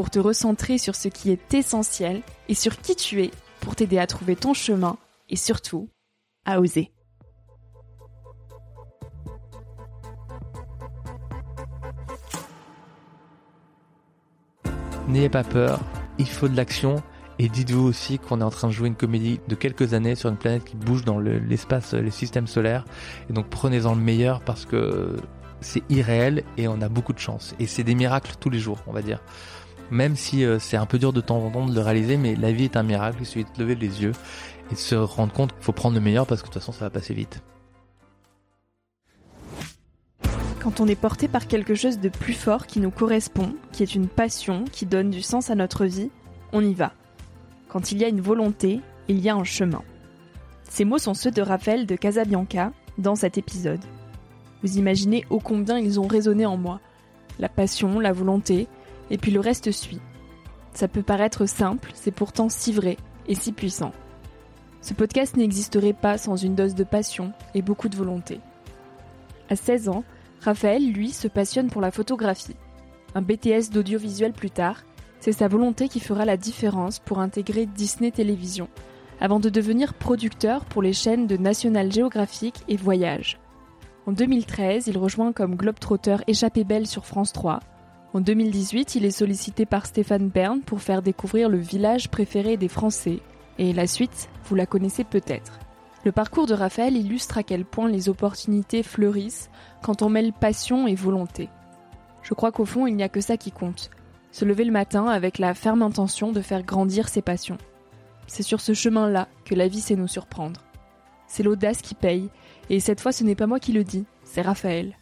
pour te recentrer sur ce qui est essentiel et sur qui tu es pour t'aider à trouver ton chemin et surtout à oser. N'ayez pas peur, il faut de l'action. Et dites-vous aussi qu'on est en train de jouer une comédie de quelques années sur une planète qui bouge dans l'espace, le, les systèmes solaires. Et donc prenez-en le meilleur parce que c'est irréel et on a beaucoup de chance. Et c'est des miracles tous les jours, on va dire même si euh, c'est un peu dur de temps en temps de le réaliser, mais la vie est un miracle, il suffit de lever les yeux et de se rendre compte qu'il faut prendre le meilleur parce que de toute façon ça va passer vite. Quand on est porté par quelque chose de plus fort qui nous correspond, qui est une passion, qui donne du sens à notre vie, on y va. Quand il y a une volonté, il y a un chemin. Ces mots sont ceux de Raphaël de Casabianca dans cet épisode. Vous imaginez ô combien ils ont résonné en moi. La passion, la volonté, et puis le reste suit. Ça peut paraître simple, c'est pourtant si vrai et si puissant. Ce podcast n'existerait pas sans une dose de passion et beaucoup de volonté. À 16 ans, Raphaël, lui, se passionne pour la photographie. Un BTS d'audiovisuel plus tard, c'est sa volonté qui fera la différence pour intégrer Disney Télévision, avant de devenir producteur pour les chaînes de National Geographic et Voyage. En 2013, il rejoint comme globetrotter Échappée Belle sur France 3, en 2018, il est sollicité par Stéphane Bern pour faire découvrir le village préféré des Français. Et la suite, vous la connaissez peut-être. Le parcours de Raphaël illustre à quel point les opportunités fleurissent quand on mêle passion et volonté. Je crois qu'au fond, il n'y a que ça qui compte. Se lever le matin avec la ferme intention de faire grandir ses passions. C'est sur ce chemin-là que la vie sait nous surprendre. C'est l'audace qui paye, et cette fois ce n'est pas moi qui le dis, c'est Raphaël.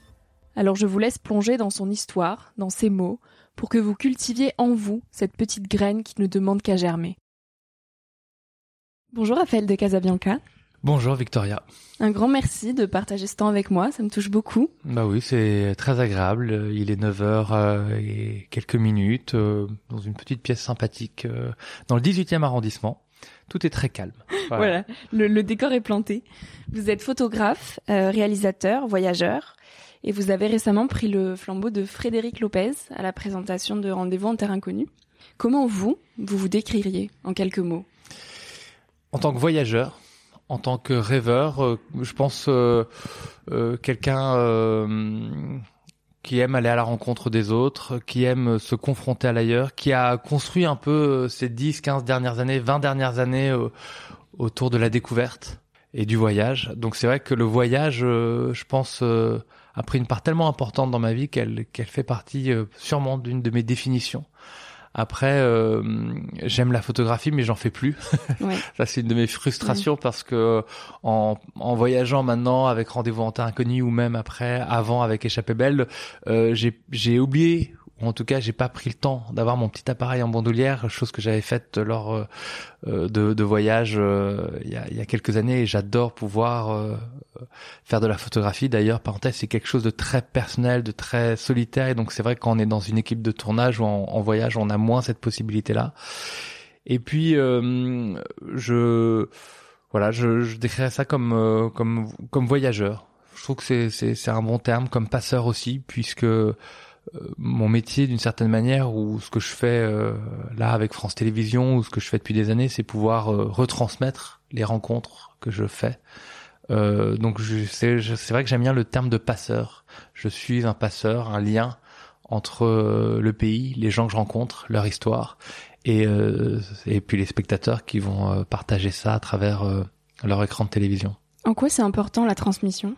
Alors je vous laisse plonger dans son histoire, dans ses mots, pour que vous cultiviez en vous cette petite graine qui ne demande qu'à germer. Bonjour Raphaël de Casabianca. Bonjour Victoria. Un grand merci de partager ce temps avec moi, ça me touche beaucoup. Bah oui, c'est très agréable. Il est 9h euh, et quelques minutes euh, dans une petite pièce sympathique euh, dans le 18e arrondissement. Tout est très calme. Voilà, le, décor est planté. Vous êtes photographe, réalisateur, voyageur. Et vous avez récemment pris le flambeau de Frédéric Lopez à la présentation de Rendez-vous en terre inconnue. Comment vous, vous vous décririez en quelques mots En tant que voyageur, en tant que rêveur, euh, je pense euh, euh, quelqu'un qui aime aller à la rencontre des autres, qui aime se confronter à l'ailleurs, qui a construit un peu ces 10, 15 dernières années, 20 dernières années autour de la découverte et du voyage. Donc c'est vrai que le voyage, je pense, a pris une part tellement importante dans ma vie qu'elle qu'elle fait partie sûrement d'une de mes définitions. Après, euh, j'aime la photographie, mais j'en fais plus. Ouais. ça, c'est une de mes frustrations parce que en, en voyageant maintenant avec Rendez-vous en terre inconnue ou même après, avant avec Échappée belle, euh, j'ai oublié en tout cas j'ai pas pris le temps d'avoir mon petit appareil en bandoulière, chose que j'avais faite lors euh, euh, de, de voyages euh, il, y a, quelques années et j'adore pouvoir faire de la photographie. D'ailleurs, parenthèse, c'est quelque chose de très personnel, de très solitaire et donc c'est vrai quand on est dans une équipe de tournage ou en, voyage, on a moins cette possibilité-là. Et puis je voilà, je, je décrirais ça comme comme comme voyageur. Je trouve que c'est c'est un bon terme comme passeur aussi puisque mon métier d'une certaine manière ou ce que je fais euh, là avec France Télévisions ou ce que je fais depuis des années, c'est pouvoir euh, retransmettre les rencontres que je fais. donc c'est vrai que j'aime bien le terme de passeur. Je suis un passeur, un lien entre le pays, les gens que je rencontre, leur histoire et, et puis les spectateurs qui vont partager ça à travers leur écran de télévision. En quoi c'est important la transmission?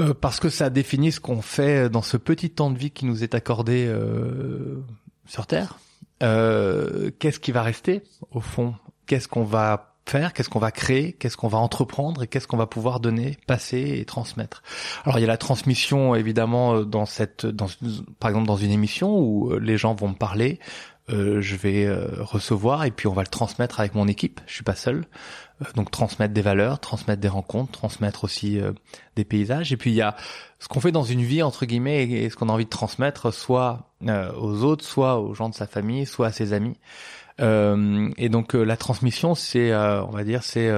Euh, parce que ça définit ce qu'on fait dans ce petit temps de vie qui nous est accordé euh, sur Terre. Euh, qu'est-ce qui va rester au fond? Qu'est-ce qu'on va faire? Qu'est-ce qu'on va créer? Qu'est-ce qu'on va entreprendre? Et qu'est-ce qu'on va pouvoir donner, passer et transmettre? Alors il y a la transmission évidemment dans cette, dans, par exemple dans une émission où les gens vont me parler. Je vais recevoir et puis on va le transmettre avec mon équipe. Je suis pas seul. Euh, donc transmettre des valeurs, transmettre des rencontres, transmettre aussi euh, des paysages. Et puis il y a ce qu'on fait dans une vie entre guillemets et, ce qu'on a envie de transmettre, soit euh, aux autres, soit aux gens de sa famille, soit à ses amis. et donc la transmission, c'est, on va dire, c'est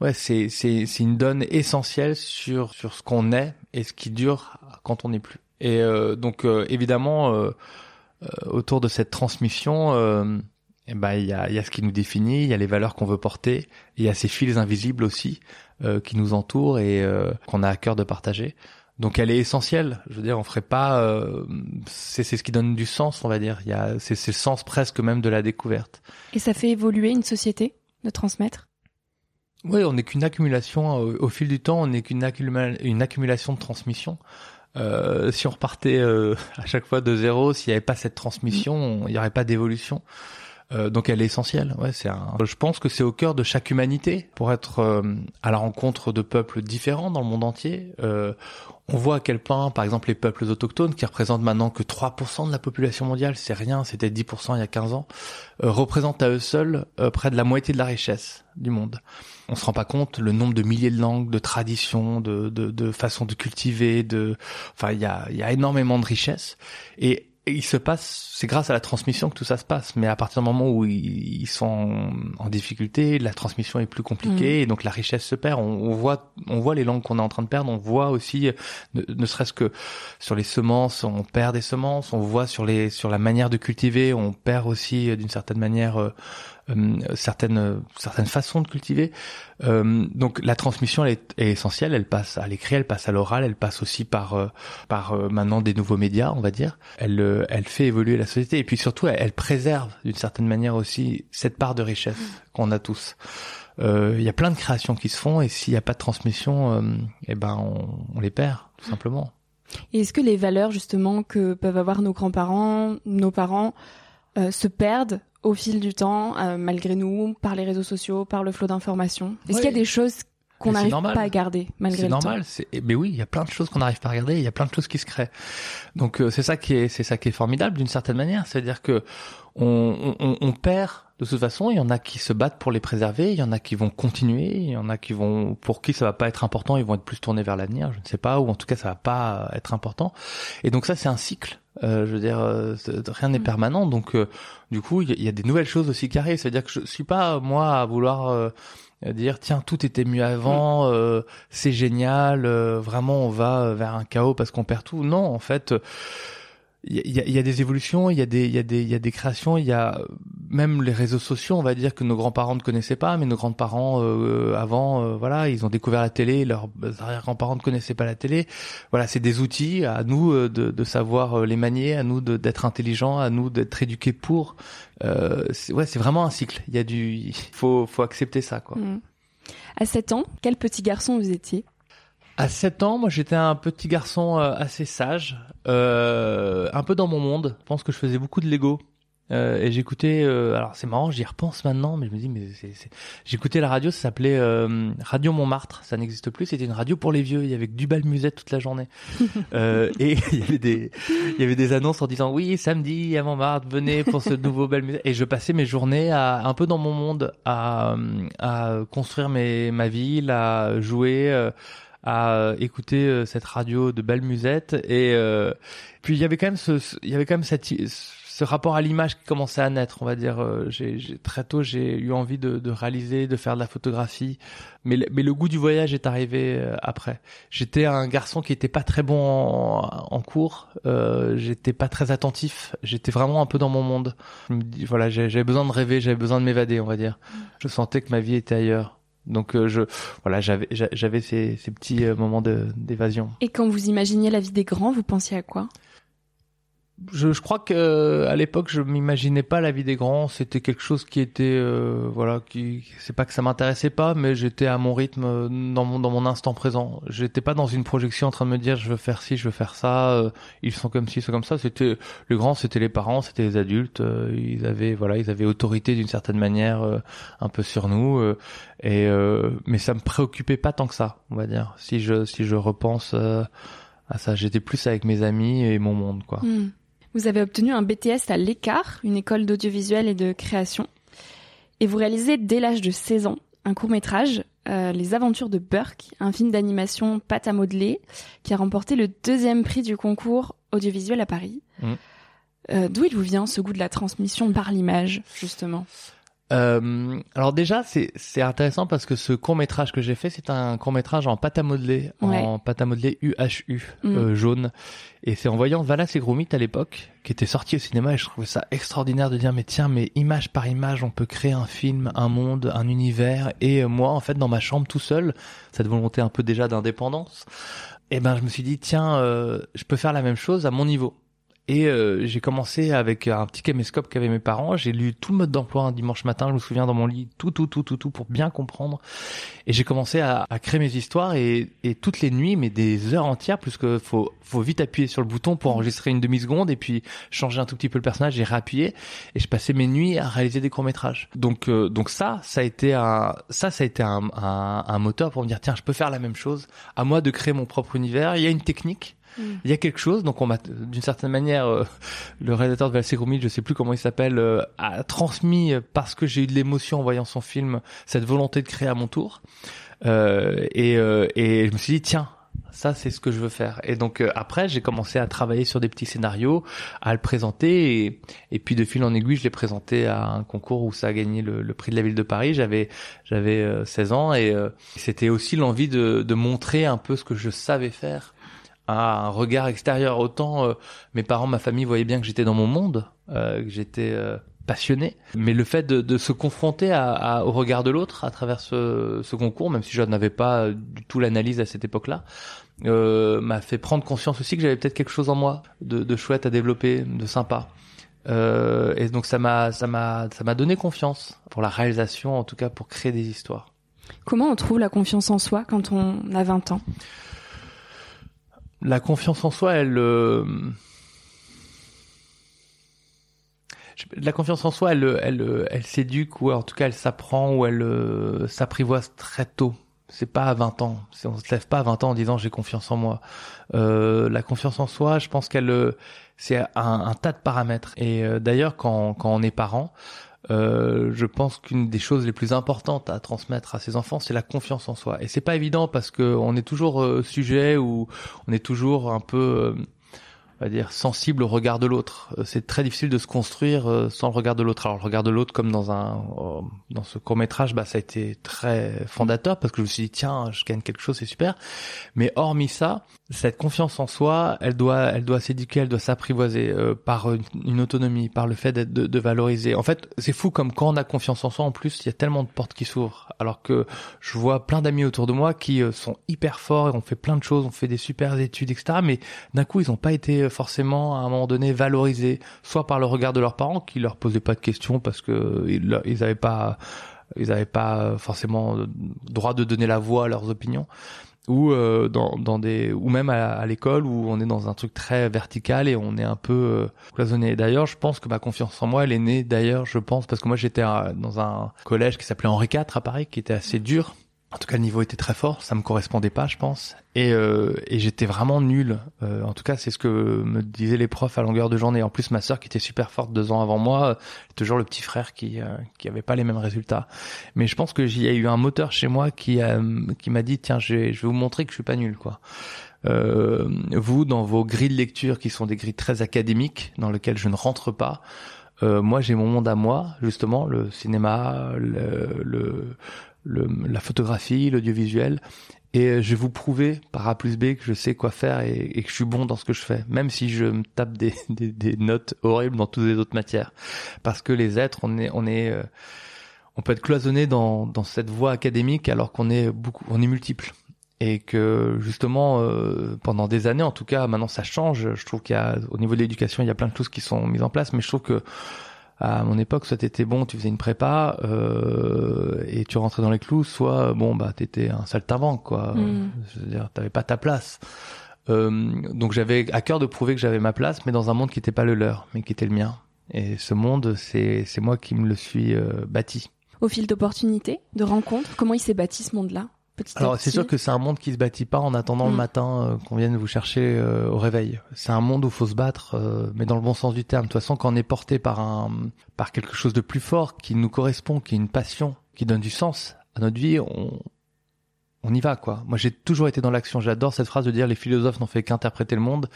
ouais, c'est c'est c'est une donne essentielle sur sur ce qu'on est et ce qui dure quand on n'est plus. Et donc évidemment autour de cette transmission eh ben il y a, y a ce qui nous définit, il y a les valeurs qu'on veut porter, il y a ces fils invisibles aussi euh, qui nous entourent et euh, qu'on a à cœur de partager. Donc elle est essentielle. Je veux dire, on ferait pas. Euh, c'est ce qui donne du sens, on va dire. Il y a c'est le sens presque même de la découverte. Et ça fait évoluer une société de transmettre? Oui, on n'est qu'une accumulation au, fil du temps. On n'est qu'une une accumulation de transmission. Euh, si on repartait à chaque fois de zéro, s'il n'y avait pas cette transmission, il n'y aurait pas d'évolution. Euh, donc elle est essentielle. Ouais, c'est un... Je pense que c'est au cœur de chaque humanité pour être euh, à la rencontre de peuples différents dans le monde entier. Euh, on voit à quel point, par exemple, les peuples autochtones, qui représentent maintenant que 3% de la population mondiale, c'est rien, c'était 10% il y a 15 ans, représentent à eux seuls près de la moitié de la richesse du monde. On se rend pas compte le nombre de milliers de langues, de traditions, de, de, de façons de cultiver, de, enfin, il y a, y a énormément de richesses. Et il se passe, c'est grâce à la transmission que tout ça se passe. Mais à partir du moment où ils, sont en, difficulté, la transmission est plus compliquée mm. et donc la richesse se perd. On, voit, on voit les langues qu'on est en train de perdre. On voit aussi, ne, serait-ce que sur les semences, on perd des semences. On voit sur les, sur la manière de cultiver, on perd aussi d'une certaine manière euh, euh, certaines certaines façons de cultiver. Euh, donc la transmission elle est, essentielle. Elle passe à l'écrit, elle passe à l'oral, elle passe aussi par euh, par maintenant des nouveaux médias, on va dire. Elle elle fait évoluer la société et puis surtout elle, préserve d'une certaine manière aussi cette part de richesse qu'on a tous. Il y a plein de créations qui se font et s'il n'y a pas de transmission, eh ben on, on les perd tout simplement. Et est-ce que les valeurs justement que peuvent avoir nos grands-parents, nos parents, se perdent au fil du temps, euh, malgré nous, par les réseaux sociaux, par le flot d'informations Est-ce qu'il y a des choses qu'on n'arrive pas à garder malgré le normal, C'est normal. Mais oui, il y a plein de choses qu'on n'arrive pas à regarder. Il y a plein de choses qui se créent. Donc euh, c'est ça qui est, c'est ça qui est formidable d'une certaine manière. C'est-à-dire que on, on, on, perd de toute façon. Il y en a qui se battent pour les préserver. Il y en a qui vont continuer. Il y en a qui vont, pour qui ça va pas être important. Ils vont être plus tournés vers l'avenir. Je ne sais pas. Ou en tout cas, ça va pas être important. Et donc ça, c'est un cycle. Euh, je veux dire, euh, rien n'est mm. permanent. Donc, euh, du coup, il y, a des nouvelles choses aussi qui arrivent. C'est-à-dire que je suis pas moi à vouloir dire tiens tout était mieux avant, mm. c'est génial, vraiment on va vers un chaos parce qu'on perd tout. Non, en fait il y a, y a, des évolutions, il y a des, il y a des, il y a des créations, il y a même les réseaux sociaux, on va dire que nos grands-parents ne connaissaient pas, mais nos grands-parents euh, avant, euh, voilà, ils ont découvert la télé, leurs arrière-grands-parents ne connaissaient pas la télé. Voilà, c'est des outils à nous euh, de, de, savoir les manier, à nous d'être intelligents, à nous d'être éduqués pour. Euh, ouais, c'est vraiment un cycle. Il y a du, faut, faut accepter ça, quoi. Mmh. À 7 ans, quel petit garçon vous étiez? À 7 ans, moi j'étais un petit garçon euh, assez sage, euh, un peu dans mon monde. Je pense que je faisais beaucoup de Lego. Euh, et j'écoutais, euh, alors c'est marrant, j'y repense maintenant, mais je me dis, mais c'est, j'écoutais la radio, ça s'appelait euh, Radio Montmartre, ça n'existe plus, c'était une radio pour les vieux, il y avait du bal musette toute la journée. et il y avait des, il y avait des annonces en disant, oui, samedi à Montmartre, venez pour ce nouveau bal musette. Et je passais mes journées à, un peu dans mon monde, à, à construire mes, ma ville, à jouer à euh, écouter euh, cette radio de belle musette et euh, puis il y avait quand même ce, il y avait quand même cette ce rapport à l'image qui commençait à naître, on va dire. J'ai, très tôt, j'ai eu envie de, de, réaliser, de faire de la photographie, mais, mais le goût du voyage est arrivé après. J'étais un garçon qui était pas très bon en, en cours, euh, j'étais pas très attentif, j'étais vraiment un peu dans mon monde. voilà, j'avais besoin de rêver, j'avais besoin de m'évader, on va dire. Je sentais que ma vie était ailleurs. Donc euh, je voilà, j'avais j'avais ces, ces petits euh, moments d'évasion. Et quand vous imaginiez la vie des grands, vous pensiez à quoi? Je, je, crois que à l'époque je m'imaginais pas la vie des grands. C'était quelque chose qui était euh, voilà qui c'est pas que ça m'intéressait pas mais j'étais à mon rythme euh, dans mon dans mon instant présent. J'étais pas dans une projection en train de me dire je veux faire ci je veux faire ça euh, ils sont comme ci sont comme ça. C'était le grand c'était les parents c'était les adultes ils avaient voilà ils avaient autorité d'une certaine manière un peu sur nous et mais ça me préoccupait pas tant que ça on va dire. Si je si je repense à ça j'étais plus avec mes amis et mon monde quoi. Hmm. Vous avez obtenu un BTS à l'Écart, une école d'audiovisuel et de création. Et vous réalisez dès l'âge de 16 ans un court métrage, euh, Les Aventures de Burke, un film d'animation pâte à modeler, qui a remporté le deuxième prix du concours audiovisuel à Paris. Mmh. Euh, d'où il vous vient ce goût de la transmission par l'image, justement? Euh, alors déjà, c'est c'est intéressant parce que ce court métrage que j'ai fait, c'est un court métrage en pâte à modeler, en pâte à modeler UHU mm. euh, jaune, et c'est en voyant Valas et Gromit à l'époque, qui était sorti au cinéma, et je trouvais ça extraordinaire de dire mais tiens, mais image par image, on peut créer un film, un monde, un univers, et moi en fait dans ma chambre tout seul, cette volonté un peu déjà d'indépendance, et eh ben je me suis dit tiens, euh, je peux faire la même chose à mon niveau. Et euh, j'ai commencé avec un petit caméscope qu'avaient mes parents. J'ai lu tout le mode d'emploi un dimanche matin, je me souviens dans mon lit, tout, tout, tout, tout, tout, pour bien comprendre. Et j'ai commencé à, à, créer mes histoires et, et, toutes les nuits, mais des heures entières, puisque faut, faut vite appuyer sur le bouton pour enregistrer une demi-seconde et puis changer un tout petit peu le personnage et réappuyer. Et je passais mes nuits à réaliser des courts-métrages. Donc, euh, donc ça, ça a été un, ça, ça a été un, un, un moteur pour me dire, tiens, je peux faire la même chose. À moi de créer mon propre univers. Il y a une technique Mm. Il y a quelque chose, donc on m'a, d'une certaine manière, euh, le réalisateur de Valsé je sais plus comment il s'appelle, euh, a transmis euh, parce que j'ai eu de l'émotion en voyant son film cette volonté de créer à mon tour. et, et je me suis dit tiens, ça c'est ce que je veux faire. Et donc après j'ai commencé à travailler sur des petits scénarios, à le présenter et, puis de fil en aiguille je l'ai présenté à un concours où ça a gagné le, prix de la ville de Paris. J'avais j'avais 16 ans et c'était aussi l'envie de, de montrer un peu ce que je savais faire un regard extérieur. Autant euh, mes parents, ma famille voyaient bien que j'étais dans mon monde, euh, que j'étais euh, passionné, mais le fait de, se confronter au regard de l'autre à travers ce, concours, même si je n'avais pas du tout l'analyse à cette époque-là, m'a fait prendre conscience aussi que j'avais peut-être quelque chose en moi de, de, chouette à développer, de sympa. et donc ça m'a ça m'a ça m'a donné confiance pour la réalisation, en tout cas pour créer des histoires. Comment on trouve la confiance en soi quand on a 20 ans? La confiance en soi, elle, euh, la confiance en soi, elle, s'éduque ou en tout cas elle s'apprend ou elle euh, s'apprivoise très tôt. C'est pas à 20 ans. On se lève pas à 20 ans en disant j'ai confiance en moi. Euh, la confiance en soi, je pense qu'elle, c'est un, tas de paramètres. Et d'ailleurs, quand on est parent, euh, je pense qu'une des choses les plus importantes à transmettre à ses enfants, c'est la confiance en soi. Et c'est pas évident parce que on est toujours euh, sujet ou on est toujours un peu, euh, on va dire sensible au regard de l'autre. Euh, c'est très difficile de se construire euh, sans le regard de l'autre. Alors le regard de l'autre, comme dans un euh, dans ce court métrage, bah ça a été très fondateur parce que je me suis dit tiens, je gagne quelque chose, c'est super. Mais hormis ça, cette confiance en soi, elle doit elle doit s'éduquer, elle doit s'apprivoiser par une, autonomie, par le fait d'être de, de, valoriser. En fait, c'est fou comme quand on a confiance en soi, en plus, il y a tellement de portes qui s'ouvrent. Alors que je vois plein d'amis autour de moi qui sont hyper forts et ont fait plein de choses, ont fait des super études, etc. Mais d'un coup, ils n'ont pas été forcément à un moment donné valorisés, soit par le regard de leurs parents qui leur posaient pas de questions parce que ils n'avaient pas ils pas forcément droit de donner la voix à leurs opinions ou euh, dans, des ou même à, l'école où on est dans un truc très vertical et on est un peu euh, cloisonné. D'ailleurs, je pense que ma confiance en moi, elle est née d'ailleurs, je pense parce que moi j'étais dans un collège qui s'appelait Henri IV à Paris, qui était assez dur en tout cas, le niveau était très fort, ça me correspondait pas, je pense, et, euh, et j'étais vraiment nul. Euh, en tout cas, c'est ce que me disaient les profs à longueur de journée. En plus, ma sœur, qui était super forte deux ans avant moi, toujours le petit frère qui euh, qui avait pas les mêmes résultats. Mais je pense que j'y a eu un moteur chez moi qui qui m'a dit tiens, je vais, je vais vous montrer que je suis pas nul, quoi. Euh, vous, dans vos grilles de lecture, qui sont des grilles très académiques, dans lesquelles je ne rentre pas. Euh, moi, j'ai mon monde à moi, justement, le cinéma, le, le, la photographie, l'audiovisuel, et je vais vous prouver par A plus B que je sais quoi faire et, que je suis bon dans ce que je fais, même si je me tape des, des, notes horribles dans toutes les autres matières, parce que les êtres, on est, on est, euh, on peut être cloisonné dans, dans cette voie académique alors qu'on est beaucoup, on est multiple. Et que justement euh, pendant des années en tout cas maintenant ça change. Je trouve qu'il y a au niveau de l'éducation il y a plein de choses qui sont mises en place mais je trouve que à mon époque, soit t'étais bon, tu faisais une prépa euh, et tu rentrais dans les clous, soit bon bah t'étais un saltimbanque quoi. Mm. Je veux dire, t'avais pas ta place. Euh, donc j'avais à cœur de prouver que j'avais ma place, mais dans un monde qui n'était pas le leur, mais qui était le mien. Et ce monde, c'est c'est moi qui me le suis euh, bâti. Au fil d'opportunités, de rencontres, comment il s'est bâti ce monde-là? Alors c'est sûr que c'est un monde qui se bâtit pas en attendant le mm. matin euh, qu'on vienne vous chercher euh, au réveil. C'est un monde où faut se battre, euh, mais dans le bon sens du terme. De toute façon, quand on est porté par un par quelque chose de plus fort qui nous correspond, qui est une passion, qui donne du sens à notre vie, on, on y va quoi. Moi j'ai toujours été dans l'action. J'adore cette phrase de dire les philosophes n'ont fait qu'interpréter le monde.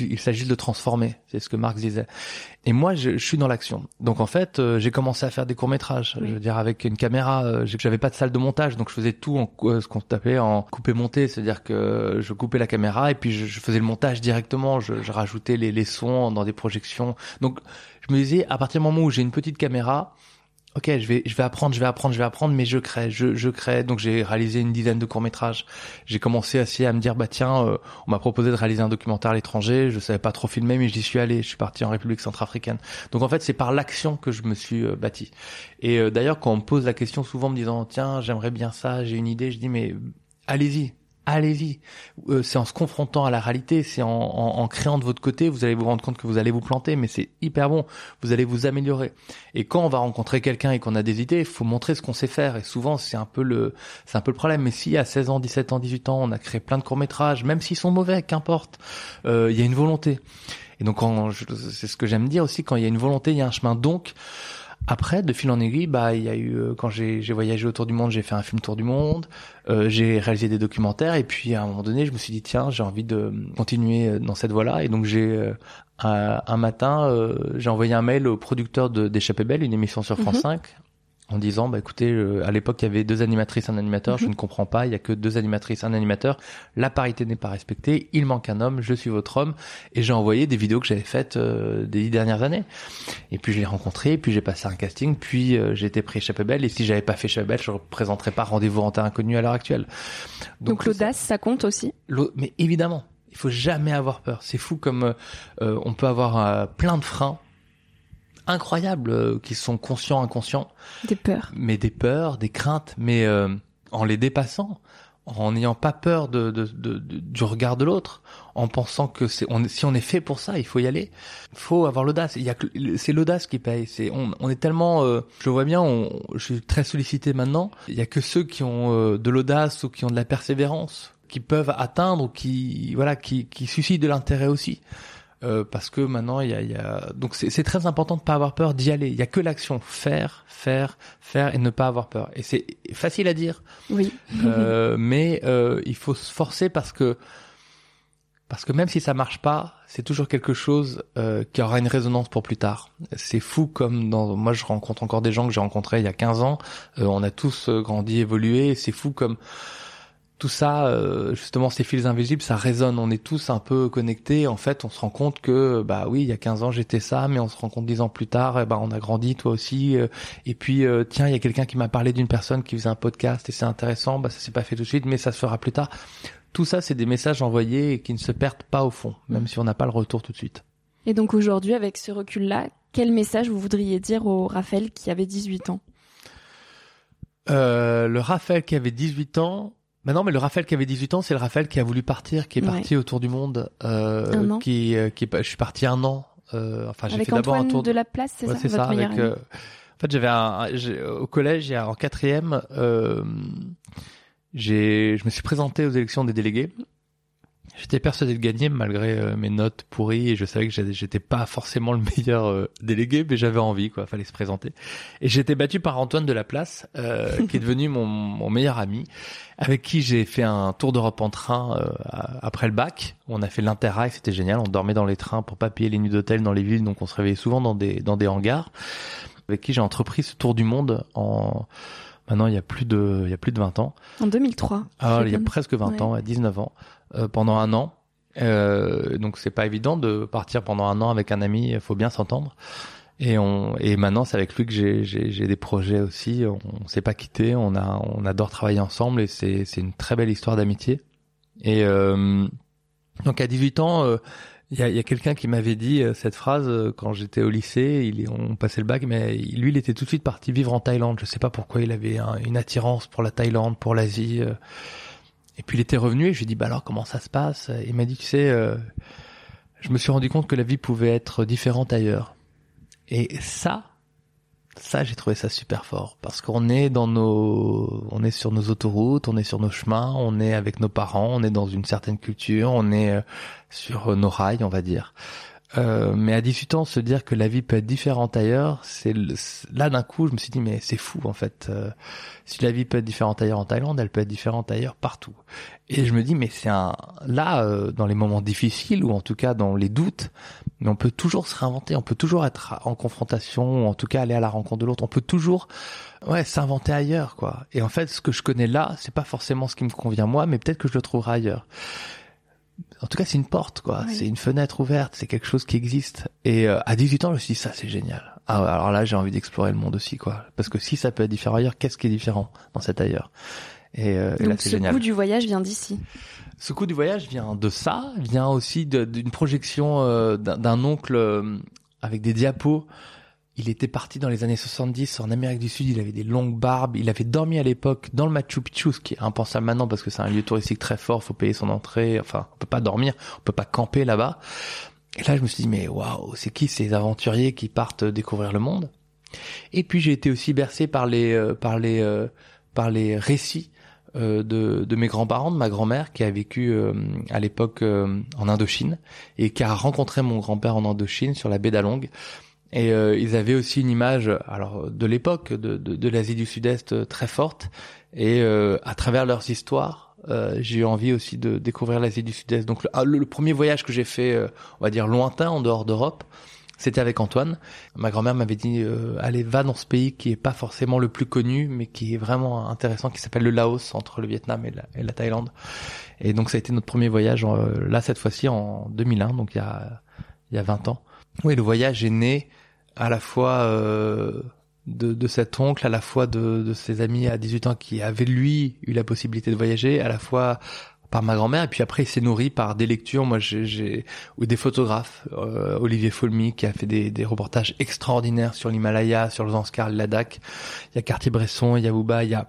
Il, s'agit de le transformer. C'est ce que Marx disait. Et moi je, suis dans l'action. Donc en fait euh, j'ai commencé à faire des courts métrages. Je veux dire avec une caméra. Euh, j'avais pas de salle de montage donc je faisais tout en euh, ce qu'on appelait en coupé monté. C'est-à-dire que je coupais la caméra et puis je, faisais le montage directement. Je, je rajoutais les, les sons dans des projections. Donc je me disais à partir du moment où j'ai une petite caméra ok, je vais, je vais apprendre, je vais apprendre, je vais apprendre, mais je crée, je, je crée. Donc j'ai réalisé une dizaine de courts métrages. J'ai commencé aussi à me dire, bah tiens, euh, on m'a proposé de réaliser un documentaire à l'étranger. Je savais pas trop filmer, mais j'y suis allé. Je suis parti en République centrafricaine. Donc en fait, c'est par l'action que je me suis euh, bâti. Et euh, d'ailleurs, quand on me pose la question souvent, en me disant, tiens, j'aimerais bien ça, j'ai une idée, je dis, mais allez-y, allez-y. Euh, c'est en se confrontant à la réalité, c'est en, en, en, créant de votre côté, vous allez vous rendre compte que vous allez vous planter, mais c'est hyper bon. Vous allez vous améliorer. Et quand on va rencontrer quelqu'un et qu'on a des idées, il faut montrer ce qu'on sait faire. Et souvent, c'est un peu le, c'est un peu le problème. Mais si à 16 ans, 17 ans, 18 ans, on a créé plein de courts métrages, même s'ils sont mauvais, qu'importe, euh, il y a une volonté. Et donc, c'est ce que j'aime dire aussi, quand il y a une volonté, il y a un chemin. Donc, après, de fil en aiguille, bah, il y a eu euh, quand j'ai voyagé autour du monde, j'ai fait un film tour du monde, euh, j'ai réalisé des documentaires, et puis à un moment donné, je me suis dit tiens, j'ai envie de continuer euh, dans cette voie-là, et donc j'ai un, matin, j'ai envoyé un mail au producteur de d'Échappée Belle, une émission sur France 5, mhm en disant bah écoutez euh, à l'époque il y avait deux animatrices un animateur je mhm. ne comprends pas il y a que deux animatrices un animateur. La parité n'est pas respectée il manque un homme je suis votre homme. Et j'ai envoyé des vidéos que j'avais faites euh, des dix dernières années. Et puis je l'ai rencontré puis j'ai passé un casting puis euh, j'ai été pris chez et si j'avais pas fait chez je représenterais pas rendez-vous en inconnu à l'heure actuelle. Donc, l'audace ça, compte aussi mais évidemment il faut jamais avoir peur. C'est fou comme on peut avoir plein de freins incroyables euh, qui sont conscients, inconscients. Des peurs. Mais des peurs, des craintes, mais euh, en les dépassant, en n'ayant pas peur de, de, de, du regard de l'autre, en pensant que c'est on, si on est fait pour ça, il faut y aller. Il faut avoir l'audace. Il y a c'est l'audace qui paye. C'est on, on est tellement, euh, je vois bien, on, je suis très sollicité maintenant. Il y a que ceux qui ont de l'audace ou qui ont de la persévérance qui peuvent atteindre ou qui voilà qui, qui suscitent de l'intérêt aussi. Euh, parce que maintenant il y a, y a... donc c'est très important de pas avoir peur d'y aller. Il y a que l'action, faire, faire, faire et ne pas avoir peur. Et c'est facile à dire. Oui. euh, mais euh, il faut se forcer parce que Parce que même si ça marche pas, c'est toujours quelque chose euh, qui aura une résonance pour plus tard. C'est fou comme dans moi je rencontre encore des gens que j'ai rencontrés il y a 15 ans, euh, on a tous grandi, évolué, c'est fou comme tout ça justement ces fils invisibles, ça résonne, on est tous un peu connectés, en fait, on se rend compte que bah oui, il y a 15 ans, j'étais ça, mais on se rend compte 10 ans plus tard, bah on a grandi toi aussi et puis tiens, il y a quelqu'un qui m'a parlé d'une personne qui faisait un podcast et c'est intéressant, bah ça s'est pas fait tout de suite, mais ça se fera plus tard. Tout ça, c'est des messages envoyés et qui ne se perdent pas au fond, même si on n'a pas le retour tout de suite. Et donc aujourd'hui, avec ce recul-là, quel message vous voudriez dire au Raphaël qui avait 18 ans? Euh, Le Raphaël qui avait 18 ans, bah non, mais le Raphaël qui avait 18 ans, c'est le Raphaël qui a voulu partir, qui est parti autour du monde, euh, qui, euh, qui est, je suis parti un an. Euh, enfin, j'ai fait d'abord un tour de la place, c'est ça, c'est ça. Avec, euh, en fait, j'avais un, au collège, en quatrième, euh, j'ai, je me suis présenté aux élections des délégués. J'étais persuadé de gagner malgré euh, mes notes pourries et je savais que j'étais pas forcément le meilleur euh, délégué, mais j'avais envie, quoi. Fallait se présenter. Et j'ai été battu par Antoine de la Place, euh, qui est devenu mon, mon, meilleur ami, avec qui j'ai fait un tour d'Europe en train après le bac. On a fait l'interrail, c'était génial. On dormait dans les trains pour pas payer les nuits d'hôtel dans les villes, donc on se réveillait souvent dans des dans des hangars. Avec qui j'ai entrepris ce tour du monde en Maintenant, il y a plus de, il y a plus de 20 ans. En 2003. Ah, il y a presque 20 ans, à 19 ans, euh, pendant un an. Euh, donc c'est pas évident de partir pendant un an avec un ami. Il faut bien s'entendre. Et on, et maintenant c'est avec lui que j'ai, j'ai, des projets aussi. On, on s'est pas quitté. On a, on adore travailler ensemble et c'est, c'est une très belle histoire d'amitié. Et euh, donc à 18 ans, euh, il y a, y a quelqu'un qui m'avait dit euh, cette phrase euh, quand j'étais au lycée. Il, on passait le bac, mais lui, il était tout de suite parti vivre en Thaïlande. Je sais pas pourquoi il avait une attirance pour la Thaïlande, pour l'Asie. Euh. Et puis il était revenu et je lui ai dit bah alors comment ça se passe? Il m'a dit tu sais, je me suis rendu compte que la vie pouvait être différente ailleurs. Et ça, ça j'ai trouvé ça super fort. Parce qu'on est dans nos on est sur nos autoroutes on est sur nos chemins on est avec nos parents on est dans une certaine culture on est euh, sur nos rails on va dire euh, mais à 18 ans, se dire que la vie peut être différente ailleurs, c'est là d'un coup, je me suis dit mais c'est fou en fait. Euh, si la vie peut être différente ailleurs en Thaïlande, elle peut être différente ailleurs partout. Et je me dis mais c'est un là euh, dans les moments difficiles ou en tout cas dans les doutes, mais on peut toujours se réinventer, on peut toujours être en confrontation, ou en tout cas aller à la rencontre de l'autre, on peut toujours ouais s'inventer ailleurs quoi. Et en fait, ce que je connais là, c'est pas forcément ce qui me convient moi, mais peut-être que je le trouverai ailleurs en tout cas, c'est une porte, quoi. C'est une fenêtre ouverte. C'est quelque chose qui existe. Et euh, à 18 ans, je me suis dit, ça, c'est génial. Ah, alors là, j'ai envie d'explorer le monde aussi, quoi. Parce que si ça peut être différent ailleurs, qu'est-ce qui est différent dans cet ailleurs? Et, euh, là, c'est génial. Ce coup du voyage vient d'ici. Ce coup du voyage vient de ça, vient aussi d'une projection euh, d'un oncle euh, avec des diapos il était parti dans les années 70 en Amérique du Sud, il avait des longues barbes, il avait dormi à l'époque dans le Machu Picchu, ce qui est impensable maintenant parce que c'est un lieu touristique très fort, faut payer son entrée, enfin, on peut pas dormir, on peut pas camper là-bas. Et là, je me suis dit, mais waouh, c'est qui ces aventuriers qui partent découvrir le monde? Et puis j'ai été aussi bercé par les, euh, par les, euh, par les récits euh, de, de, mes grands-parents, de ma grand-mère qui a vécu à l'époque en Indochine et qui a rencontré mon grand-père en Indochine sur la baie d'Along. Et euh, ils avaient aussi une image, alors de l'époque, de, de, de l'Asie du Sud-Est euh, très forte. Et euh, à travers leurs histoires, j'ai eu envie aussi de découvrir l'Asie du Sud-Est. Donc le, ah, premier voyage que j'ai fait, on va dire lointain, en dehors d'Europe, c'était avec Antoine. Ma grand-mère m'avait dit allez va dans ce pays qui est pas forcément le plus connu, mais qui est vraiment intéressant, qui s'appelle le Laos entre le Vietnam et la, Thaïlande. Et donc ça a été notre premier voyage là cette fois-ci en 2001, donc il y a il y a 20 ans. Oui, le voyage est né à la fois euh, de, de, cet oncle, à la fois de, de, ses amis à 18 ans qui avaient lui eu la possibilité de voyager, à la fois par ma grand-mère et puis après il s'est nourri par des lectures. Moi j'ai ou des photographes euh, Olivier Folmy qui a fait des, des reportages extraordinaires sur l'Himalaya sur le Zanskar le il y a Cartier-Bresson il y a Bouba il y a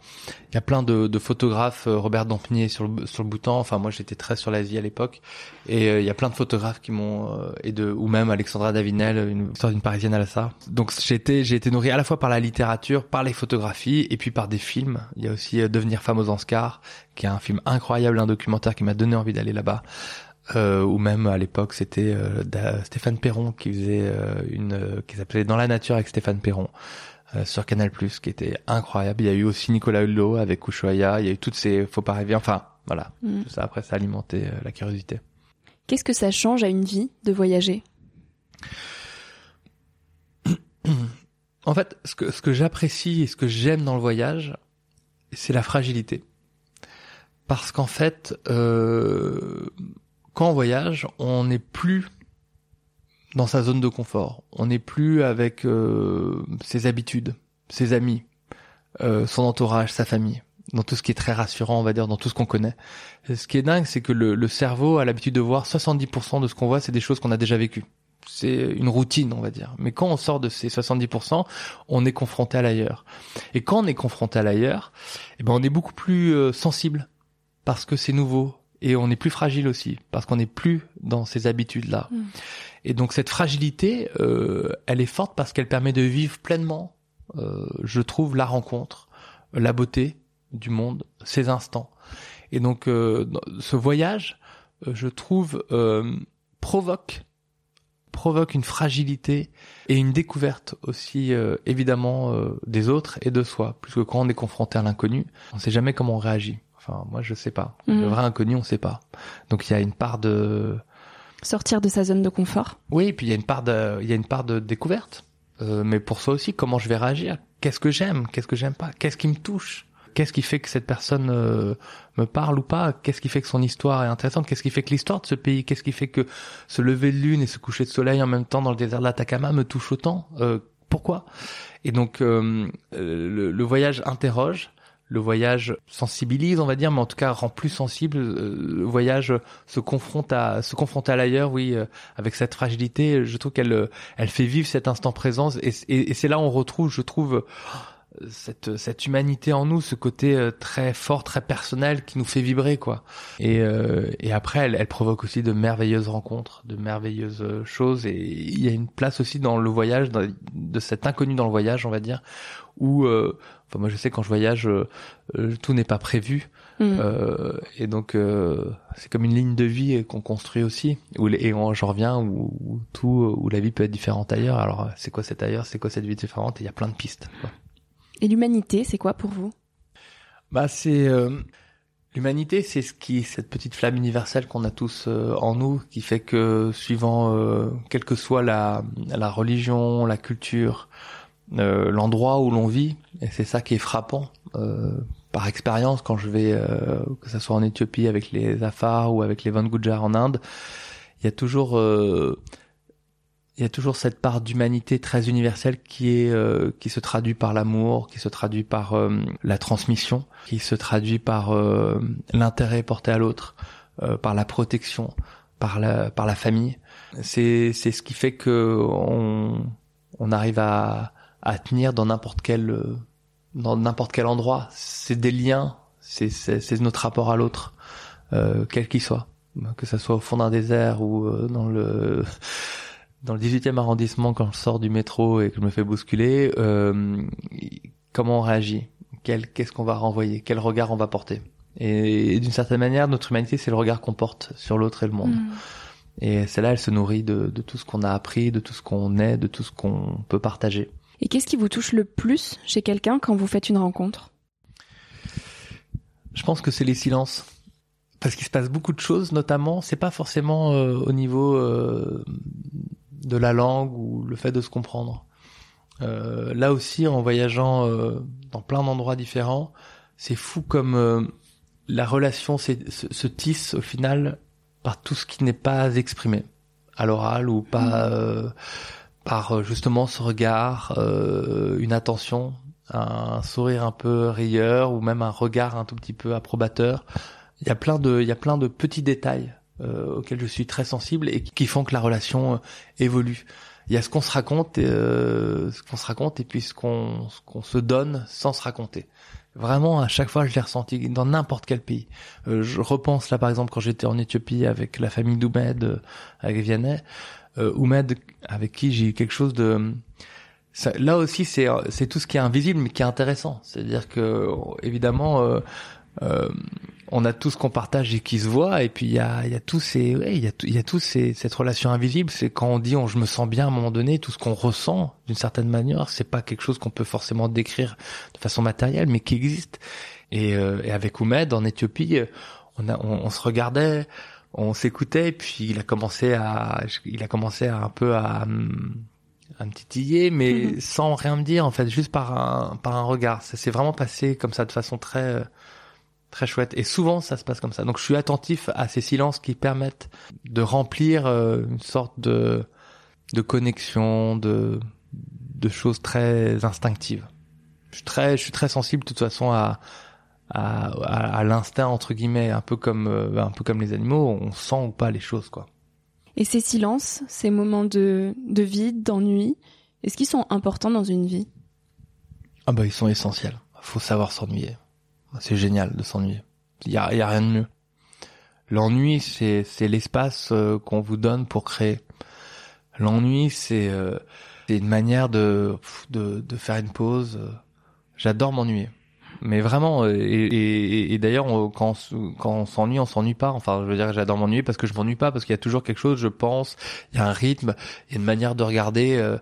il y a plein de, de photographes euh, Robert Dampnier sur le sur le Bhoutan. Enfin moi j'étais très sur l'Asie à l'époque. Et euh, il y a plein de photographes qui m'ont et de ou même Alexandra Davinel une histoire d'une parisienne à la ça donc j'ai été j'ai été nourri à la fois par la littérature par les photographies et puis par des films. Il y a aussi devenir femme aux Zanskar qui est un film incroyable, un documentaire qui m'a donné envie d'aller là-bas. Euh, ou même à l'époque c'était euh, Stéphane Perron qui faisait euh, une euh, qui s'appelait Dans la nature avec Stéphane Perron euh, sur Canal qui était incroyable. Il y a eu aussi Nicolas Hulot avec Ushuaïa, il y a eu toutes ces faut pas rêver enfin voilà, mm. tout ça après ça a alimenté la curiosité. Qu'est-ce que ça change à une vie de voyager? En fait, ce que, ce que j'apprécie et ce que j'aime dans le voyage, c'est la fragilité. Parce qu'en fait, euh, quand on voyage, on n'est plus dans sa zone de confort. On n'est plus avec euh, ses habitudes, ses amis, euh, son entourage, sa famille, dans tout ce qui est très rassurant, on va dire, dans tout ce qu'on connaît. ce qui est dingue, c'est que le, le cerveau a l'habitude de voir 70% de ce qu'on voit, c'est des choses qu'on a déjà vécues c'est une routine, on va dire. Mais quand on sort de ces 70%, on est confronté à l'ailleurs. Et quand on est confronté à l'ailleurs, eh ben on est beaucoup plus euh, sensible parce que c'est nouveau et on est plus fragile aussi parce qu'on n'est plus dans ces habitudes-là. Mm. Et donc cette fragilité, euh, elle est forte parce qu'elle permet de vivre pleinement, euh, je trouve, la rencontre, la beauté du monde, ces instants. Et donc ce voyage, je trouve, provoque provoque une fragilité et une découverte aussi euh, évidemment euh, des autres et de soi, puisque quand on est confronté à l'inconnu, on ne sait jamais comment on réagit. Enfin, moi je sais pas. Le mhm. vrai inconnu, on sait pas. Donc il y a une part de sortir de sa zone de confort. Oui, et puis il y a une part de, il y a une part de découverte. Euh, mais pour soi aussi, comment je vais réagir? Qu'est-ce que j'aime? Qu'est-ce que j'aime pas? Qu'est-ce qui me touche? Qu'est-ce qui fait que cette personne euh, me parle ou pas? Qu'est-ce qui fait que son histoire est intéressante? Qu'est-ce qui fait que l'histoire de ce pays Qu'est-ce qui fait que ce lever de lune et ce coucher de soleil en même temps dans le désert de l'Atacama me touche autant? Euh, Pourquoi? Et donc euh, le, voyage interroge, le voyage sensibilise, on va dire, mais en tout cas rend plus sensible. Le voyage se confronte à se confronte à l'ailleurs, oui, avec cette fragilité. Je trouve qu'elle elle fait vivre cet instant présent et, et c'est là où on retrouve, je trouve cette cette humanité en nous, ce côté euh, très fort, très personnel qui nous fait vibrer quoi. Et euh, et après elle, elle provoque aussi de merveilleuses rencontres, de merveilleuses euh, choses et il y a une place aussi dans le voyage de cet inconnu dans le voyage, on va dire où enfin moi je sais quand je voyage tout n'est pas prévu. Mm. et donc c'est comme une ligne de vie qu'on construit aussi où et j'en reviens où, tout où la vie peut être différente ailleurs alors c'est quoi cet ailleurs? C'est quoi cette vie différente? Et il y a plein de pistes quoi. Et l'humanité, c'est quoi pour vous? Bah, c'est euh, l'humanité, c'est ce qui, cette petite flamme universelle qu'on a tous euh, en nous, qui fait que suivant, euh, quelle que soit la, la religion, la culture, l'endroit où l'on vit, et c'est ça qui est frappant. par expérience, quand je vais, que ce soit en Éthiopie avec les Afars ou avec les Van Gujar en Inde, il y a toujours il y a toujours cette part d'humanité très universelle qui est euh, qui se traduit par l'amour, qui se traduit par euh, la transmission, qui se traduit par euh, l'intérêt porté à l'autre, par la protection, par la par la famille. C'est c'est ce qui fait que on on arrive à à tenir dans n'importe quel dans n'importe quel endroit. C'est des liens, c'est c'est notre rapport à l'autre, quel qu'il soit, que ça soit au fond d'un désert ou dans le dans le 18e arrondissement, quand je sors du métro et que je me fais bousculer, euh, comment on réagit? Qu'est-ce qu'on va renvoyer? Quel regard on va porter? Et, d'une certaine manière, notre humanité, c'est le regard qu'on porte sur l'autre et le monde. Mm. Et celle-là, elle se nourrit de, de tout ce qu'on a appris, de tout ce qu'on est, de tout ce qu'on peut partager. Et qu'est-ce qui vous touche le plus chez quelqu'un quand vous faites une rencontre? Je pense que c'est les silences parce qu'il se passe beaucoup de choses, notamment, c'est pas forcément euh, au niveau euh, de la langue ou le fait de se comprendre. Euh, là aussi, en voyageant euh, dans plein d'endroits différents, c'est fou comme euh, la relation se, se, tisse au final par tout ce qui n'est pas exprimé à l'oral ou pas mmh. par justement ce regard, une attention, un sourire un peu rieur ou même un regard un tout petit peu approbateur. Il y a plein de, il y a plein de petits détails euh, auxquels je suis très sensible et qui font que la relation euh, évolue. Il y a ce qu'on se raconte, euh, ce qu'on se raconte et puis ce qu'on qu'on se donne sans se raconter. Vraiment, à chaque fois, je l'ai ressenti dans n'importe quel pays. Euh, je repense là, par exemple, quand j'étais en Éthiopie avec la famille d'Oumed, avec Vianney, Oumed, avec qui j'ai eu quelque chose de... Ça, là aussi, c'est c'est tout ce qui est invisible, mais qui est intéressant. C'est-à-dire que, évidemment, euh, on a tout ce qu'on partage et qui se voit et puis il y a il y a tous ces ouais, il y a il y a tous ces cette relation invisible c'est quand on dit on, je me sens bien à un moment donné tout ce qu'on ressent d'une certaine manière c'est pas quelque chose qu'on peut forcément décrire de façon matérielle mais qui existe et, euh, et avec Oumed en Éthiopie on a on, se regardait on s'écoutait, et puis il a commencé à, il a commencé à un peu à, à me titiller, mais mhm. sans rien me dire en fait, juste par un, par un regard. Ça s'est vraiment passé comme ça de façon très, très chouette. Et souvent ça se passe comme ça. Donc je suis attentif à ces silences qui permettent de remplir euh, une sorte de, de connexion, de, de choses très instinctives. Je suis très, je suis très sensible de toute façon à, à, à, l'instinct entre guillemets, un peu comme, euh, un peu comme les animaux, on sent ou pas les choses quoi. Et ces silences, ces moments de, de vide, d'ennui, est-ce qu'ils sont importants dans une vie? Ah bah ils sont essentiels. Faut savoir s'ennuyer. C'est génial de s'ennuyer. Il y a, y a rien de mieux. L'ennui, c'est c'est l'espace euh, qu'on vous donne pour créer. L'ennui, c'est euh, c'est une manière de, de de faire une pause. J'adore m'ennuyer mais vraiment euh, et, et, d'ailleurs quand quand on s'ennuie on s'ennuie pas enfin je veux dire j'adore m'ennuyer parce que je m'ennuie pas parce qu'il y a toujours quelque chose je pense il y a un rythme il y a une manière de regarder euh,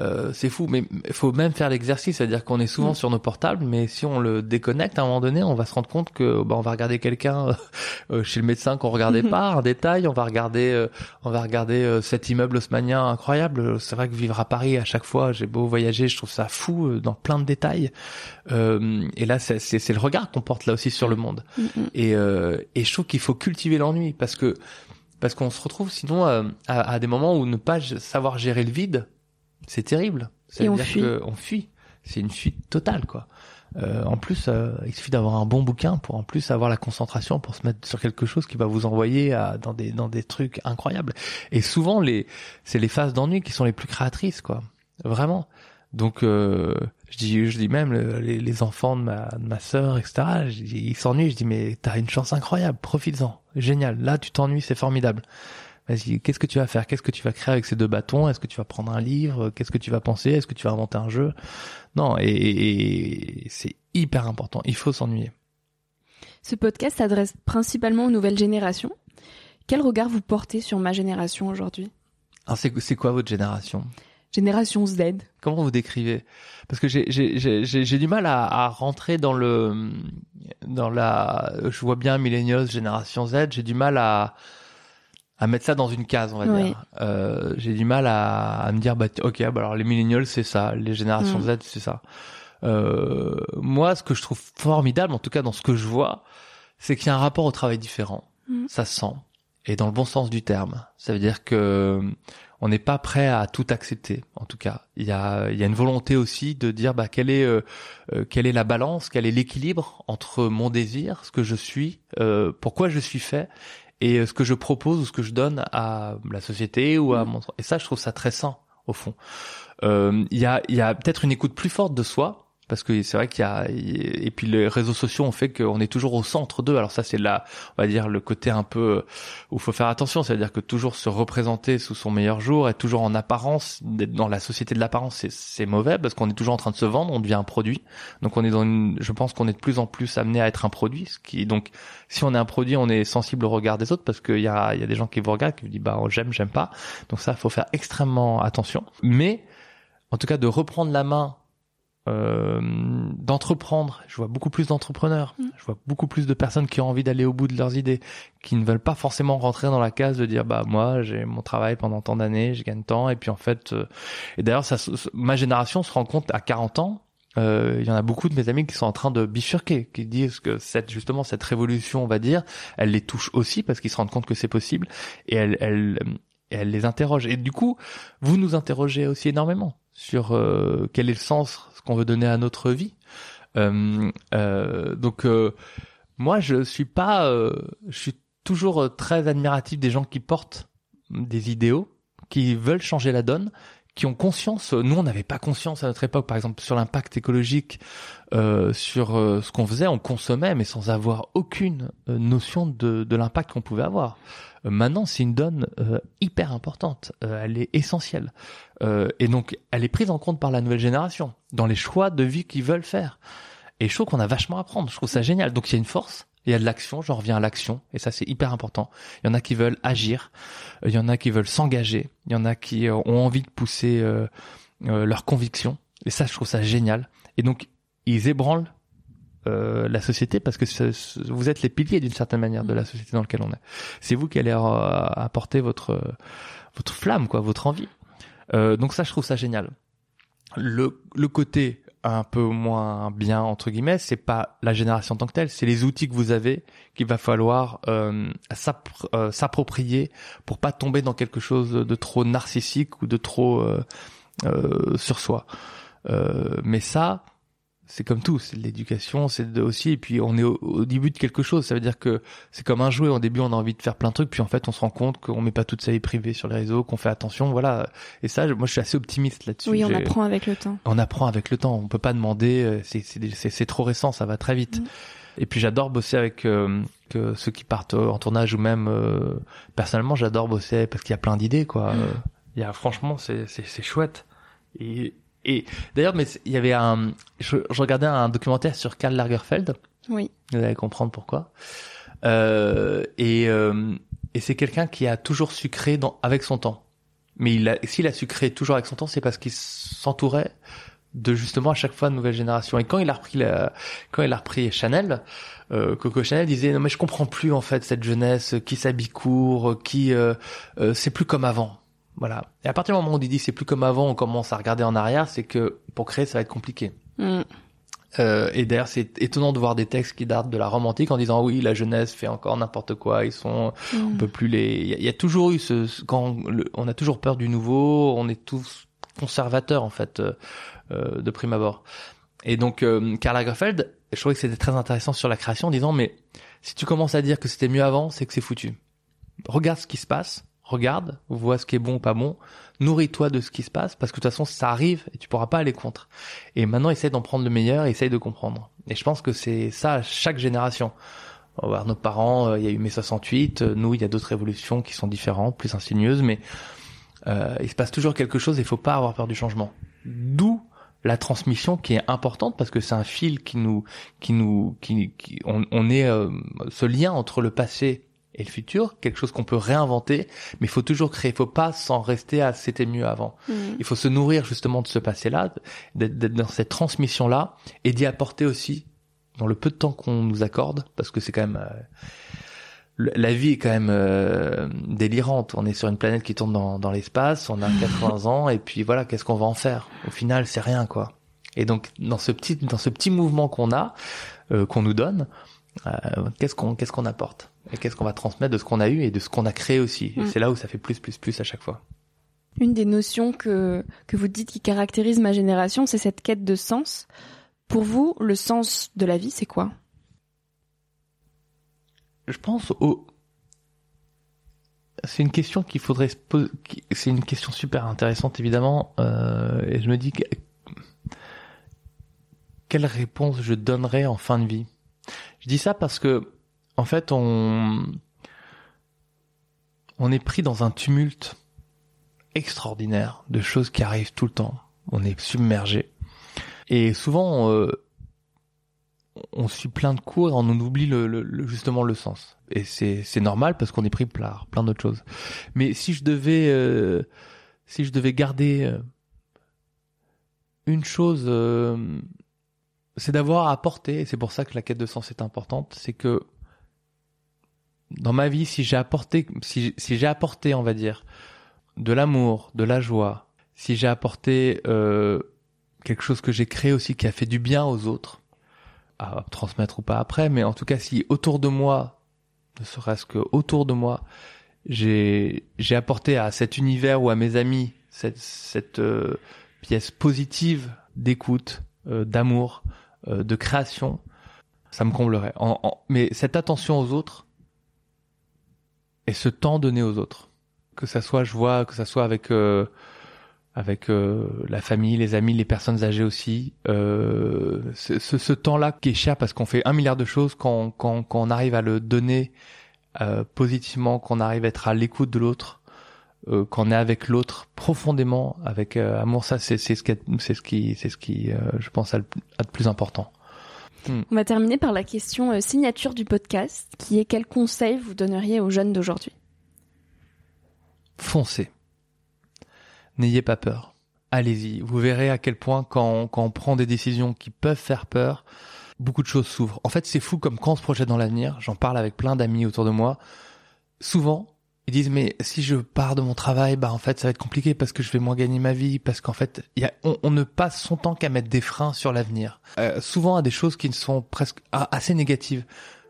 euh, c'est fou, mais il faut même faire l'exercice, c'est-à-dire qu'on est souvent mm. sur nos portables, mais si on le déconnecte à un moment donné, on va se rendre compte que bah, on va regarder quelqu'un euh, chez le médecin qu'on regardait mm-hmm. pas, un détail, on va regarder, euh, on va regarder cet immeuble haussmanien incroyable. C'est vrai que vivre à Paris à chaque fois, j'ai beau voyager, je trouve ça fou dans plein de détails. et là, c'est le regard qu'on porte là aussi sur le monde. Mm-hmm. Et, et je trouve qu'il faut cultiver l'ennui parce que parce qu'on se retrouve sinon à, à, des moments où ne pas savoir gérer le vide c'est terrible. Et on fuit. on fuit. C'est une fuite totale, quoi. Euh, en plus, euh, il suffit d'avoir un bon bouquin pour en plus avoir la concentration pour se mettre sur quelque chose qui va vous envoyer à, dans des dans des trucs incroyables. Et souvent, les c'est les phases d'ennui qui sont les plus créatrices, quoi. Vraiment. Donc, euh, je dis je dis même les, les, enfants de ma de ma sœur, etc. ils s'ennuient. Je dis mais t'as une chance incroyable, profites-en, génial. Là, tu t'ennuies, c'est formidable vas-y, qu'est-ce que tu vas faire? Qu'est-ce que tu vas créer avec ces deux bâtons? Est-ce que tu vas prendre un livre? Qu'est-ce que tu vas penser? Est-ce que tu vas inventer un jeu? Non, et, c'est hyper important. Il faut s'ennuyer. Ce podcast s'adresse principalement aux nouvelles générations. Quel regard vous portez sur ma génération aujourd'hui? C'est quoi votre génération? Génération Z. Comment vous décrivez? Parce que j'ai du mal à, à, rentrer dans le dans la. Je vois bien millennials, génération Z. J'ai du mal à à mettre ça dans une case, on va dire. Euh, j'ai du mal à, à, me dire, bah, ok, bah alors les millennials, c'est ça, les générations mm. Z, c'est ça. Euh, moi, ce que je trouve formidable, en tout cas dans ce que je vois, c'est qu'il y a un rapport au travail différent. Mm. Ça se sent. Et dans le bon sens du terme. Ça veut dire que on n'est pas prêt à tout accepter. En tout cas, il y a, il y a une volonté aussi de dire bah quelle est euh, euh quelle est la balance, quel est l'équilibre entre mon désir, ce que je suis, euh, pourquoi je suis fait, et euh, ce que je propose ou ce que je donne à la société ou à mm. mon et ça je trouve ça très sain au fond euh, il y a il y a peut-être une écoute plus forte de soi parce que c'est vrai qu'il y a et puis les réseaux sociaux ont fait qu'on est toujours au centre d'eux. Alors ça c'est là, on va dire le côté un peu où faut faire attention, c'est-à-dire que toujours se représenter sous son meilleur jour, être toujours en apparence, d'être dans la société de l'apparence, c'est mauvais parce qu'on est toujours en train de se vendre, on devient un produit. Donc on est dans une, je pense qu'on est de plus en plus amené à être un produit, ce qui donc si on est un produit, on est sensible au regard des autres parce qu'il y a il y a des gens qui vous regardent qui vous disent bah j'aime j'aime pas. Donc ça faut faire extrêmement attention. Mais en tout cas de reprendre la main euh, d'entreprendre. Je vois beaucoup plus d'entrepreneurs. Mm. Je vois beaucoup plus de personnes qui ont envie d'aller au bout de leurs idées, qui ne veulent pas forcément rentrer dans la case de dire bah moi j'ai mon travail pendant tant d'années, je gagne tant et puis en fait euh, et d'ailleurs ça ma génération se rend compte à 40 ans euh, il y en a beaucoup de mes amis qui sont en train de bifurquer, qui disent que cette justement cette révolution, on va dire, elle les touche aussi parce qu'ils se rendent compte que c'est possible et elle, elle, elle les interroge. Et du coup, vous nous interrogez aussi énormément sur euh, quel est le sens qu'on veut donner à notre vie. Euh, euh, donc euh, moi je suis pas, je suis toujours très admiratif des gens qui portent des idéaux, qui veulent changer la donne, qui ont conscience. Nous, on n'avait pas conscience à notre époque, par exemple, sur l'impact écologique, sur ce qu'on faisait, on consommait, mais sans avoir aucune notion de l'impact qu'on pouvait avoir. Maintenant, c'est une donne hyper importante. elle est essentielle. Euh, et donc, elle est prise en compte par la nouvelle génération dans les choix de vie qu'ils veulent faire. Et je trouve qu'on a vachement à prendre. Je trouve ça génial. Donc, il y a une force. Il y a de l'action, j'en reviens à l'action, et ça c'est hyper important. Il y en a qui veulent agir, il y en a qui veulent s'engager, il y en a qui euh, ont envie de pousser euh, euh, leurs convictions, et ça je trouve ça génial. Et donc ils ébranlent euh, la société parce que vous êtes les piliers d'une certaine manière de la société dans laquelle on est. C'est vous qui allez apporter votre votre flamme, quoi, votre envie. Euh, donc ça, je trouve ça génial. Le, le côté un peu moins bien entre guillemets, c'est pas la génération en tant que telle, c'est les outils que vous avez qu'il va falloir euh, euh, s'approprier pour pas tomber dans quelque chose de trop narcissique ou de trop euh, euh sur soi. mais ça, c'est comme tout, c'est l'éducation, c'est aussi, et puis on est au, début de quelque chose, ça veut dire que c'est comme un jouet, au début on a envie de faire plein de trucs, puis en fait on se rend compte qu'on met pas toute sa vie privée sur les réseaux, qu'on fait attention, voilà. Et ça, moi je suis assez optimiste là-dessus. Oui, on apprend avec le temps. On apprend avec le temps, on peut pas demander, euh, c'est trop récent, ça va très vite. Mm. Et puis j'adore bosser avec euh, que ceux qui partent en tournage ou même euh, personnellement j'adore bosser parce qu'il y a plein d'idées quoi. Mm. Il y a franchement c'est c'est chouette. Et et d'ailleurs, mais il y avait un, je, regardais un documentaire sur Karl Lagerfeld. Oui. Vous allez comprendre pourquoi. Euh, et euh, et c'est quelqu'un qui a toujours su créer dans, avec son temps. Mais il a, s'il a su créer toujours avec son temps, c'est parce qu'il s'entourait de justement à chaque fois de nouvelles générations. Et quand il a repris la, quand il a repris Chanel, euh, Coco Chanel disait non mais je comprends plus en fait cette jeunesse qui s'habille court, qui euh, euh c'est plus comme avant. Voilà. Et à partir du moment où on dit c'est plus comme avant, on commence à regarder en arrière, c'est que pour créer, ça va être compliqué. Mm. Euh, et d'ailleurs, c'est étonnant de voir des textes qui datent de la Rome antique en disant oui, la jeunesse fait encore n'importe quoi, ils sont, mm. on peut plus les. Il y, a toujours eu ce, quand on a toujours peur du nouveau, on est tous conservateurs en fait euh, euh de prime abord. Et donc, euh, Karl Lagerfeld, je trouvais que c'était très intéressant sur la création, en disant mais si tu commences à dire que c'était mieux avant, c'est que c'est foutu. Regarde ce qui se passe regarde, vois ce qui est bon ou pas bon, nourris-toi de ce qui se passe, parce que de toute façon, ça arrive et tu pourras pas aller contre. Et maintenant, essaye d'en prendre le meilleur, essaye de comprendre. Et je pense que c'est ça chaque génération. Voir nos parents, euh, il y a eu mai 68, euh, nous, il y a d'autres révolutions qui sont différentes, plus insinueuses, mais euh, il se passe toujours quelque chose et il faut pas avoir peur du changement. D'où la transmission qui est importante parce que c'est un fil qui nous qui nous qui, on, on est ce lien entre le passé et le futur, quelque chose qu'on peut réinventer, mais il faut toujours créer, il faut pas s'en rester à c'était mieux avant. Mm. Il faut se nourrir justement de ce passé-là, d'être dans cette transmission-là, et d'y apporter aussi, dans le peu de temps qu'on nous accorde, parce que c'est quand même... Euh, la vie est quand même euh, délirante. On est sur une planète qui tourne dans, dans l'espace, on a 80 ans, et puis voilà, qu'est-ce qu'on va en faire? Au final, c'est rien, quoi. Et donc, dans ce petit, dans ce petit mouvement qu'on a, euh, qu'on nous donne, qu'est-ce qu'on qu'est-ce qu'on apporte? Et qu'est-ce qu'on va transmettre de ce qu'on a eu et de ce qu'on a créé aussi. Et mm. c'est là où ça fait plus, plus, plus à chaque fois. Une des notions que, que vous dites qui caractérise ma génération, c'est cette quête de sens. Pour vous, le sens de la vie, c'est quoi? Je pense au... C'est une question qu'il faudrait se poser. C'est une question super intéressante, évidemment. Euh, et je me dis, que... quelle réponse je donnerais en fin de vie? Je dis ça parce que en fait, on, est pris dans un tumulte extraordinaire de choses qui arrivent tout le temps. On est submergé. Et souvent, euh, on suit plein de cours et on oublie justement le sens. Et c'est, normal parce qu'on est pris par plein d'autres choses. Mais si je devais, euh, si je devais garder euh, une chose, c'est d'avoir apporté, et c'est pour ça que la quête de sens est importante, c'est que dans ma vie, si j'ai apporté, si, si j'ai apporté, on va dire, de l'amour, de la joie, si j'ai apporté euh, quelque chose que j'ai créé aussi qui a fait du bien aux autres, à transmettre ou pas après, mais en tout cas, si autour de moi, ne serait-ce que autour de moi, j'ai j'ai apporté à cet univers ou à mes amis cette cette euh, pièce positive d'écoute, euh, d'amour, euh, de création, ça me comblerait. Mais cette attention aux autres, et ce temps donné aux autres. Que ça soit, je vois, que ça soit avec euh, avec euh, la famille, les amis, les personnes âgées aussi. Euh, ce, ce temps-là qui est cher parce qu'on fait un milliard de choses quand, quand, quand on arrive à le donner euh, positivement, qu'on arrive à être à l'écoute de l'autre, euh, qu'on est avec l'autre profondément, avec amour. Ça, c'est c'est ce qui c'est ce qui c'est ce qui je pense a le, a plus important. Hmm. On va terminer par la question euh, signature du podcast, qui est quel conseil vous donneriez aux jeunes d'aujourd'hui? Foncez. N'ayez pas peur. Allez-y. Vous verrez à quel point quand, quand on prend des décisions qui peuvent faire peur, beaucoup de choses s'ouvrent. En fait, c'est fou comme quand on se projette dans l'avenir, j'en parle avec plein d'amis autour de moi, souvent, ils disent mais si je pars de mon travail, bah en fait ça va être compliqué parce que je vais moins gagner ma vie, parce qu'en fait y a, on, ne passe son temps qu'à mettre des freins sur l'avenir. Euh, souvent à des choses qui sont presque assez négatives.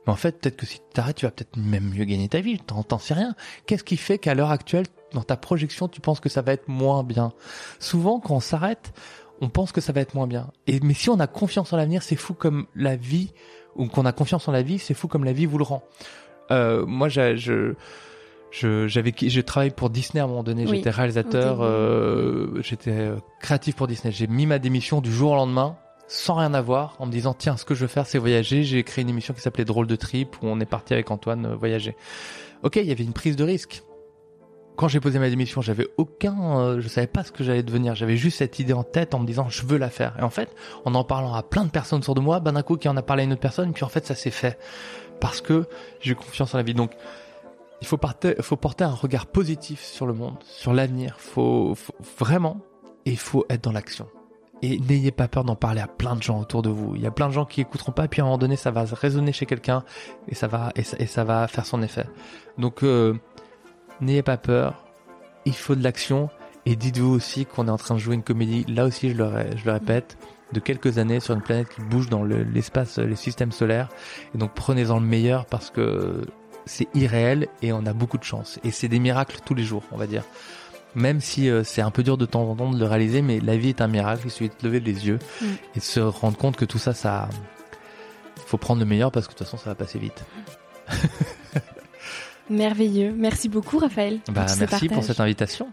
Mais en fait peut-être que si tu t'arrêtes, tu vas peut-être même mieux gagner ta vie. T'en sais rien. Qu'est-ce qui fait qu'à l'heure actuelle, dans ta projection, tu penses que ça va être moins bien? Souvent quand on s'arrête, on pense que ça va être moins bien. Et mais si on a confiance en l'avenir, c'est fou comme la vie ou qu'on a confiance en la vie, c'est fou comme la vie vous le rend. Euh, moi, je, je j'avais j'ai travaillé pour Disney à un moment donné. J'étais réalisateur euh, j'étais euh, créatif pour Disney. J'ai mis ma démission du jour au lendemain sans rien avoir en me disant tiens ce que je veux faire c'est voyager. J'ai créé une émission qui s'appelait Drôle de trip où on est parti avec Antoine euh, voyager. Ok il y avait une prise de risque. Quand j'ai posé ma démission, j'avais aucun, euh, je savais pas ce que j'allais devenir. J'avais juste cette idée en tête en me disant je veux la faire. Et en fait, en en parlant à plein de personnes autour de moi, ben d'un coup qui en a parlé à une autre personne, puis en fait ça s'est fait. Parce que j'ai confiance en la vie. Donc il faut, porter, un regard positif sur le monde, sur l'avenir. Faut, faut, vraiment, et il faut être dans l'action. Et n'ayez pas peur d'en parler à plein de gens autour de vous. Il y a plein de gens qui écouteront pas, puis à un moment donné, ça va résonner chez quelqu'un et ça va et faire son effet. Donc, euh, n'ayez pas peur. Il faut de l'action. Et dites-vous aussi qu'on est en train de jouer une comédie. Là aussi, je le répète, de quelques années sur une planète qui bouge dans l'espace, les systèmes solaires. Et donc, prenez-en le meilleur parce que c'est irréel et on a beaucoup de chance. Et c'est des miracles tous les jours, on va dire. Même si euh, c'est un peu dur de temps en temps de le réaliser, mais la vie est un miracle. Il suffit de lever les yeux mm. et de se rendre compte que tout ça, ça, faut prendre le meilleur parce que de toute façon, ça va passer vite. Merveilleux. Merci beaucoup, Raphaël. Bah, merci pour cette invitation.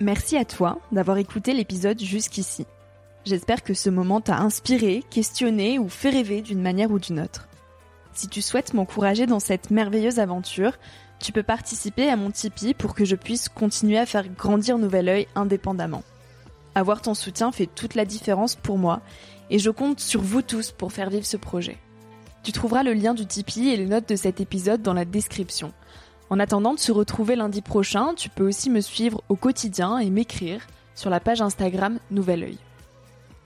Merci à toi d'avoir écouté l'épisode jusqu'ici. J'espère que ce moment t'a inspiré, questionné ou fait rêver d'une manière ou d'une autre. Si tu souhaites m'encourager dans cette merveilleuse aventure, tu peux participer à mon Tipeee pour que je puisse continuer à faire grandir Nouvel Oeil indépendamment. Avoir ton soutien fait toute la différence pour moi et je compte sur vous tous pour faire vivre ce projet. Tu trouveras le lien du Tipeee et les notes de cet épisode dans la description. En attendant de se retrouver lundi prochain, tu peux aussi me suivre au quotidien et m'écrire sur la page Instagram Nouvel Oeil.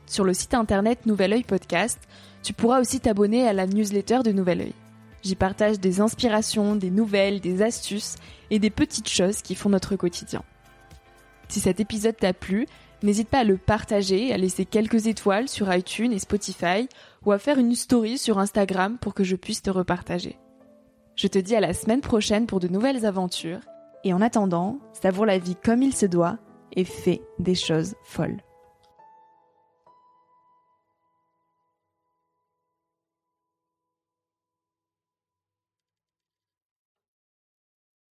Sur le site internet Nouvel Oeil Podcast, tu pourras aussi t'abonner à la newsletter de Nouvel Oeil. J'y partage des inspirations, des nouvelles, des astuces et des petites choses qui font notre quotidien. Si cet épisode t'a plu, n'hésite pas à le partager, à laisser quelques étoiles sur iTunes et Spotify ou à faire une story sur Instagram pour que je puisse te repartager. Je te dis à la semaine prochaine pour de nouvelles aventures et en attendant, savoure la vie comme il se doit et fais des choses folles.